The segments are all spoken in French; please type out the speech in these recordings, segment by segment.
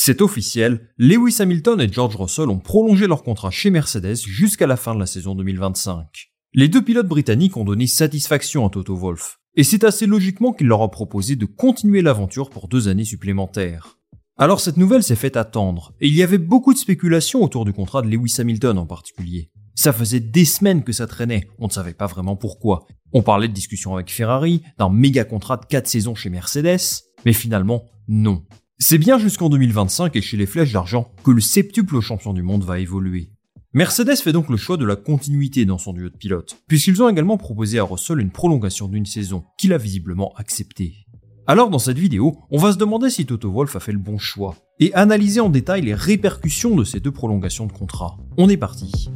C'est officiel, Lewis Hamilton et George Russell ont prolongé leur contrat chez Mercedes jusqu'à la fin de la saison 2025. Les deux pilotes britanniques ont donné satisfaction à Toto Wolff, et c'est assez logiquement qu'il leur a proposé de continuer l'aventure pour deux années supplémentaires. Alors cette nouvelle s'est faite attendre, et il y avait beaucoup de spéculations autour du contrat de Lewis Hamilton en particulier. Ça faisait des semaines que ça traînait, on ne savait pas vraiment pourquoi. On parlait de discussions avec Ferrari, d'un méga contrat de 4 saisons chez Mercedes, mais finalement, non. C'est bien jusqu'en 2025 et chez les Flèches d'Argent que le septuple champion du monde va évoluer. Mercedes fait donc le choix de la continuité dans son duo de pilotes, puisqu'ils ont également proposé à Russell une prolongation d'une saison, qu'il a visiblement acceptée. Alors dans cette vidéo, on va se demander si Toto Wolff a fait le bon choix, et analyser en détail les répercussions de ces deux prolongations de contrat. On est parti.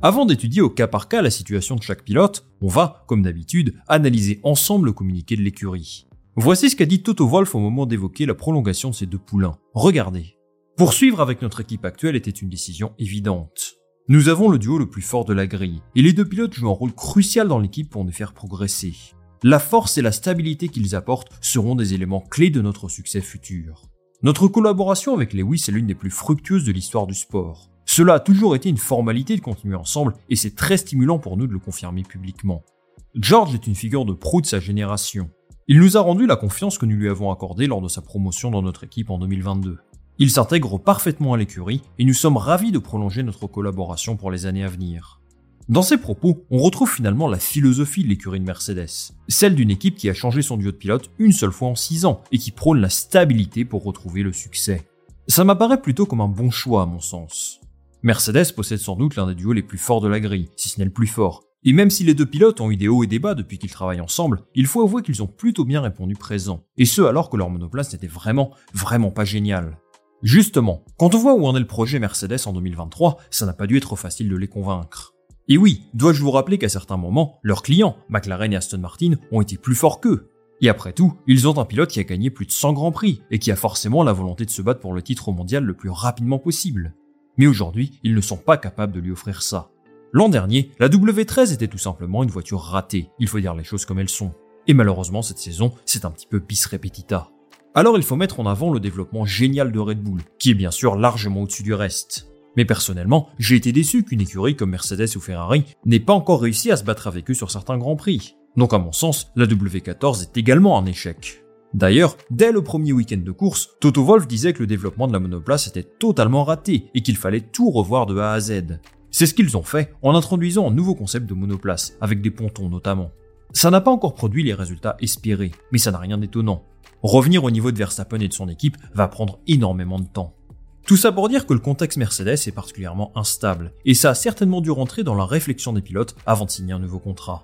Avant d'étudier au cas par cas la situation de chaque pilote, on va, comme d'habitude, analyser ensemble le communiqué de l'écurie. Voici ce qu'a dit Toto Wolff au moment d'évoquer la prolongation de ces deux poulains. Regardez. Poursuivre avec notre équipe actuelle était une décision évidente. Nous avons le duo le plus fort de la grille, et les deux pilotes jouent un rôle crucial dans l'équipe pour nous faire progresser. La force et la stabilité qu'ils apportent seront des éléments clés de notre succès futur. Notre collaboration avec Lewis est l'une des plus fructueuses de l'histoire du sport. Cela a toujours été une formalité de continuer ensemble, et c'est très stimulant pour nous de le confirmer publiquement. George est une figure de proue de sa génération. Il nous a rendu la confiance que nous lui avons accordée lors de sa promotion dans notre équipe en 2022. Il s'intègre parfaitement à l'écurie et nous sommes ravis de prolonger notre collaboration pour les années à venir. Dans ses propos, on retrouve finalement la philosophie de l'écurie de Mercedes, celle d'une équipe qui a changé son duo de pilote une seule fois en 6 ans et qui prône la stabilité pour retrouver le succès. Ça m'apparaît plutôt comme un bon choix à mon sens. Mercedes possède sans doute l'un des duos les plus forts de la grille, si ce n'est le plus fort, et même si les deux pilotes ont eu des hauts et des bas depuis qu'ils travaillent ensemble, il faut avouer qu'ils ont plutôt bien répondu présent. Et ce alors que leur monoplace n'était vraiment, vraiment pas génial. Justement, quand on voit où en est le projet Mercedes en 2023, ça n'a pas dû être facile de les convaincre. Et oui, dois-je vous rappeler qu'à certains moments, leurs clients, McLaren et Aston Martin, ont été plus forts qu'eux. Et après tout, ils ont un pilote qui a gagné plus de 100 grands prix et qui a forcément la volonté de se battre pour le titre mondial le plus rapidement possible. Mais aujourd'hui, ils ne sont pas capables de lui offrir ça. L'an dernier, la W13 était tout simplement une voiture ratée, il faut dire les choses comme elles sont. Et malheureusement, cette saison, c'est un petit peu bis repetita. Alors il faut mettre en avant le développement génial de Red Bull, qui est bien sûr largement au-dessus du reste. Mais personnellement, j'ai été déçu qu'une écurie comme Mercedes ou Ferrari n'ait pas encore réussi à se battre avec eux sur certains grands prix. Donc à mon sens, la W14 est également un échec. D'ailleurs, dès le premier week-end de course, Toto Wolff disait que le développement de la monoplace était totalement raté et qu'il fallait tout revoir de A à Z. C'est ce qu'ils ont fait en introduisant un nouveau concept de monoplace, avec des pontons notamment. Ça n'a pas encore produit les résultats espérés, mais ça n'a rien d'étonnant. Revenir au niveau de Verstappen et de son équipe va prendre énormément de temps. Tout ça pour dire que le contexte Mercedes est particulièrement instable, et ça a certainement dû rentrer dans la réflexion des pilotes avant de signer un nouveau contrat.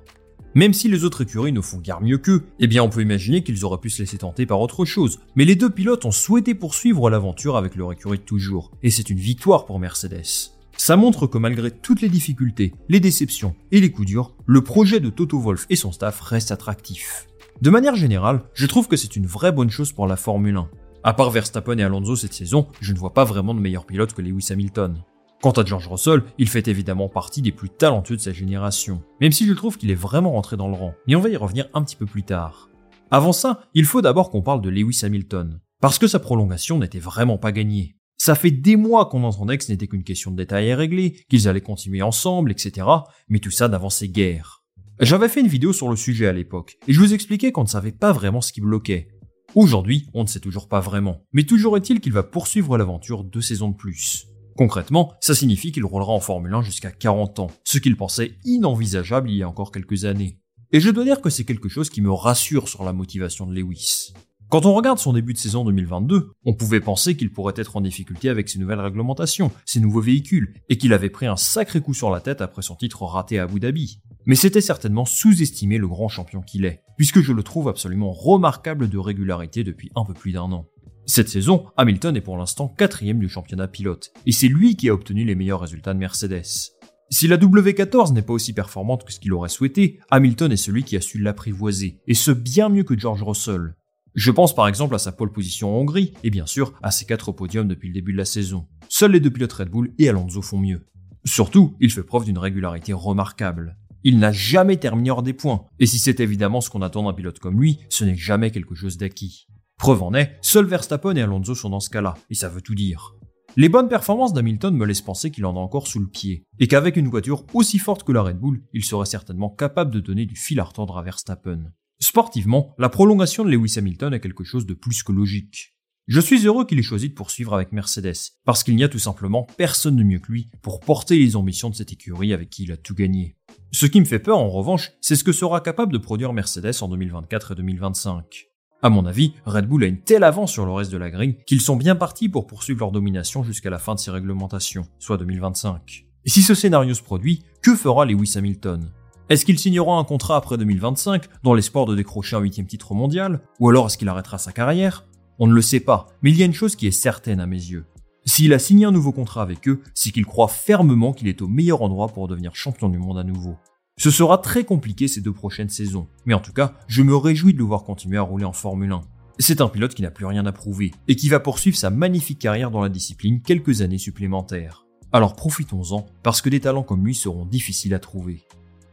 Même si les autres écuries ne font guère mieux qu'eux, eh bien on peut imaginer qu'ils auraient pu se laisser tenter par autre chose. Mais les deux pilotes ont souhaité poursuivre l'aventure avec leur écurie de toujours, et c'est une victoire pour Mercedes. Ça montre que malgré toutes les difficultés, les déceptions et les coups durs, le projet de Toto Wolff et son staff reste attractif. De manière générale, je trouve que c'est une vraie bonne chose pour la Formule 1. À part Verstappen et Alonso cette saison, je ne vois pas vraiment de meilleurs pilotes que Lewis Hamilton. Quant à George Russell, il fait évidemment partie des plus talentueux de sa génération, même si je trouve qu'il est vraiment rentré dans le rang, mais on va y revenir un petit peu plus tard. Avant ça, il faut d'abord qu'on parle de Lewis Hamilton, parce que sa prolongation n'était vraiment pas gagnée. Ça fait des mois qu'on entendait que ce n'était qu'une question de détails à régler, qu'ils allaient continuer ensemble, etc., mais tout ça n'avançait guère. J'avais fait une vidéo sur le sujet à l'époque, et je vous expliquais qu'on ne savait pas vraiment ce qui bloquait. Aujourd'hui, on ne sait toujours pas vraiment, mais toujours est-il qu'il va poursuivre l'aventure deux saisons de plus. Concrètement, ça signifie qu'il roulera en Formule 1 jusqu'à 40 ans, ce qu'il pensait inenvisageable il y a encore quelques années. Et je dois dire que c'est quelque chose qui me rassure sur la motivation de Lewis. Quand on regarde son début de saison 2022, on pouvait penser qu'il pourrait être en difficulté avec ses nouvelles réglementations, ses nouveaux véhicules, et qu'il avait pris un sacré coup sur la tête après son titre raté à Abu Dhabi. Mais c'était certainement sous-estimer le grand champion qu'il est, puisque je le trouve absolument remarquable de régularité depuis un peu plus d'un an. Cette saison, Hamilton est pour l'instant quatrième du championnat pilote, et c'est lui qui a obtenu les meilleurs résultats de Mercedes. Si la W14 n'est pas aussi performante que ce qu'il aurait souhaité, Hamilton est celui qui a su l'apprivoiser, et ce bien mieux que George Russell. Je pense par exemple à sa pole position en Hongrie, et bien sûr à ses quatre podiums depuis le début de la saison. Seuls les deux pilotes Red Bull et Alonso font mieux. Surtout, il fait preuve d'une régularité remarquable. Il n'a jamais terminé hors des points, et si c'est évidemment ce qu'on attend d'un pilote comme lui, ce n'est jamais quelque chose d'acquis. Preuve en est, seuls Verstappen et Alonso sont dans ce cas-là, et ça veut tout dire. Les bonnes performances d'Hamilton me laissent penser qu'il en a encore sous le pied, et qu'avec une voiture aussi forte que la Red Bull, il serait certainement capable de donner du fil à retordre à Verstappen. Sportivement, la prolongation de Lewis Hamilton est quelque chose de plus que logique. Je suis heureux qu'il ait choisi de poursuivre avec Mercedes, parce qu'il n'y a tout simplement personne de mieux que lui pour porter les ambitions de cette écurie avec qui il a tout gagné. Ce qui me fait peur en revanche, c'est ce que sera capable de produire Mercedes en 2024 et 2025. À mon avis, Red Bull a une telle avance sur le reste de la grille qu'ils sont bien partis pour poursuivre leur domination jusqu'à la fin de ces réglementations, soit 2025. Et si ce scénario se produit, que fera Lewis Hamilton? Est-ce qu'il signera un contrat après 2025 dans l'espoir de décrocher un huitième titre mondial Ou alors est-ce qu'il arrêtera sa carrière? On ne le sait pas, mais il y a une chose qui est certaine à mes yeux. S'il a signé un nouveau contrat avec eux, c'est qu'il croit fermement qu'il est au meilleur endroit pour devenir champion du monde à nouveau. Ce sera très compliqué ces deux prochaines saisons, mais en tout cas, je me réjouis de le voir continuer à rouler en Formule 1. C'est un pilote qui n'a plus rien à prouver, et qui va poursuivre sa magnifique carrière dans la discipline quelques années supplémentaires. Alors profitons-en, parce que des talents comme lui seront difficiles à trouver.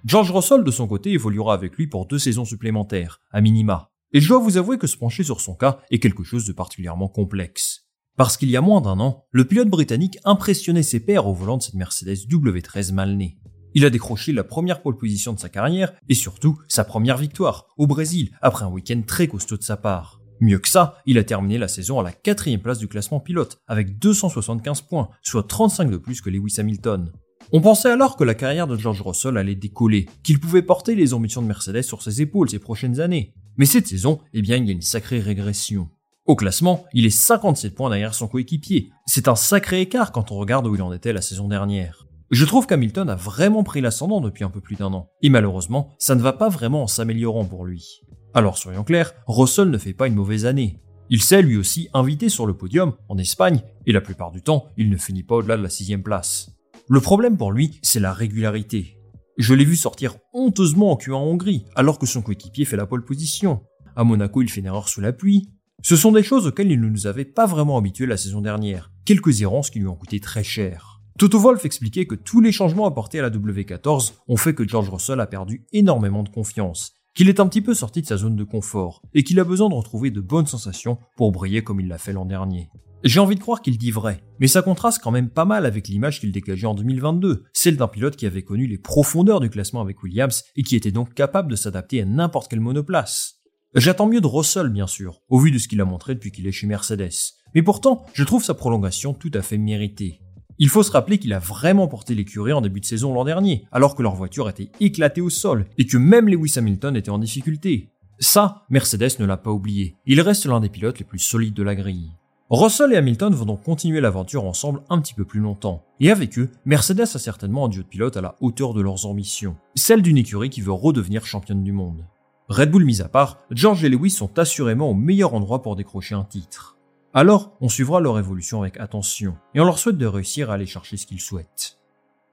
George Russell, de son côté, évoluera avec lui pour deux saisons supplémentaires, à minima. Et je dois vous avouer que se pencher sur son cas est quelque chose de particulièrement complexe. Parce qu'il y a moins d'un an, le pilote britannique impressionnait ses pairs au volant de cette Mercedes W13 mal née. Il a décroché la première pole position de sa carrière et surtout sa première victoire au Brésil après un week-end très costaud de sa part. Mieux que ça, il a terminé la saison à la quatrième place du classement pilote avec 275 points, soit 35 de plus que Lewis Hamilton. On pensait alors que la carrière de George Russell allait décoller, qu'il pouvait porter les ambitions de Mercedes sur ses épaules ces prochaines années. Mais cette saison, eh bien, il y a une sacrée régression. Au classement, il est 57 points derrière son coéquipier. C'est un sacré écart quand on regarde où il en était la saison dernière. Je trouve qu'Hamilton a vraiment pris l'ascendant depuis un peu plus d'un an, et malheureusement, ça ne va pas vraiment en s'améliorant pour lui. Alors soyons clairs, Russell ne fait pas une mauvaise année. Il s'est lui aussi invité sur le podium en Espagne, et la plupart du temps, il ne finit pas au-delà de la sixième place. Le problème pour lui, c'est la régularité. Je l'ai vu sortir honteusement en Q1 en Hongrie, alors que son coéquipier fait la pole position. À Monaco, il fait une erreur sous la pluie. Ce sont des choses auxquelles il ne nous avait pas vraiment habitués la saison dernière. Quelques errances qui lui ont coûté très cher. Toto Wolff expliquait que tous les changements apportés à la W14 ont fait que George Russell a perdu énormément de confiance, qu'il est un petit peu sorti de sa zone de confort et qu'il a besoin de retrouver de bonnes sensations pour briller comme il l'a fait l'an dernier. J'ai envie de croire qu'il dit vrai, mais ça contraste quand même pas mal avec l'image qu'il dégageait en 2022, celle d'un pilote qui avait connu les profondeurs du classement avec Williams et qui était donc capable de s'adapter à n'importe quelle monoplace. J'attends mieux de Russell, bien sûr, au vu de ce qu'il a montré depuis qu'il est chez Mercedes. Mais pourtant, je trouve sa prolongation tout à fait méritée. Il faut se rappeler qu'il a vraiment porté l'écurie en début de saison l'an dernier, alors que leur voiture était éclatée au sol et que même Lewis Hamilton était en difficulté. Ça, Mercedes ne l'a pas oublié. Il reste l'un des pilotes les plus solides de la grille. Russell et Hamilton vont donc continuer l'aventure ensemble un petit peu plus longtemps. Et avec eux, Mercedes a certainement un duo de pilotes à la hauteur de leurs ambitions, celle d'une écurie qui veut redevenir championne du monde. Red Bull mis à part, George et Lewis sont assurément au meilleur endroit pour décrocher un titre. Alors, on suivra leur évolution avec attention, et on leur souhaite de réussir à aller chercher ce qu'ils souhaitent.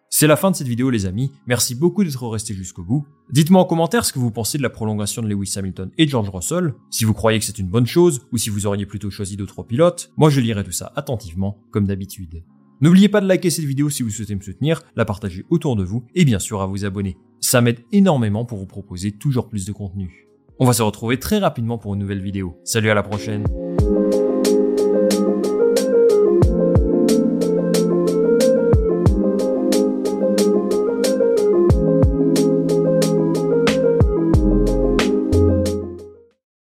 C'est la fin de cette vidéo les amis, merci beaucoup d'être restés jusqu'au bout. Dites-moi en commentaire ce que vous pensez de la prolongation de Lewis Hamilton et George Russell, si vous croyez que c'est une bonne chose ou si vous auriez plutôt choisi d'autres pilotes, moi je lirai tout ça attentivement comme d'habitude. N'oubliez pas de liker cette vidéo si vous souhaitez me soutenir, la partager autour de vous et bien sûr à vous abonner. Ça m'aide énormément pour vous proposer toujours plus de contenu. On va se retrouver très rapidement pour une nouvelle vidéo. Salut à la prochaine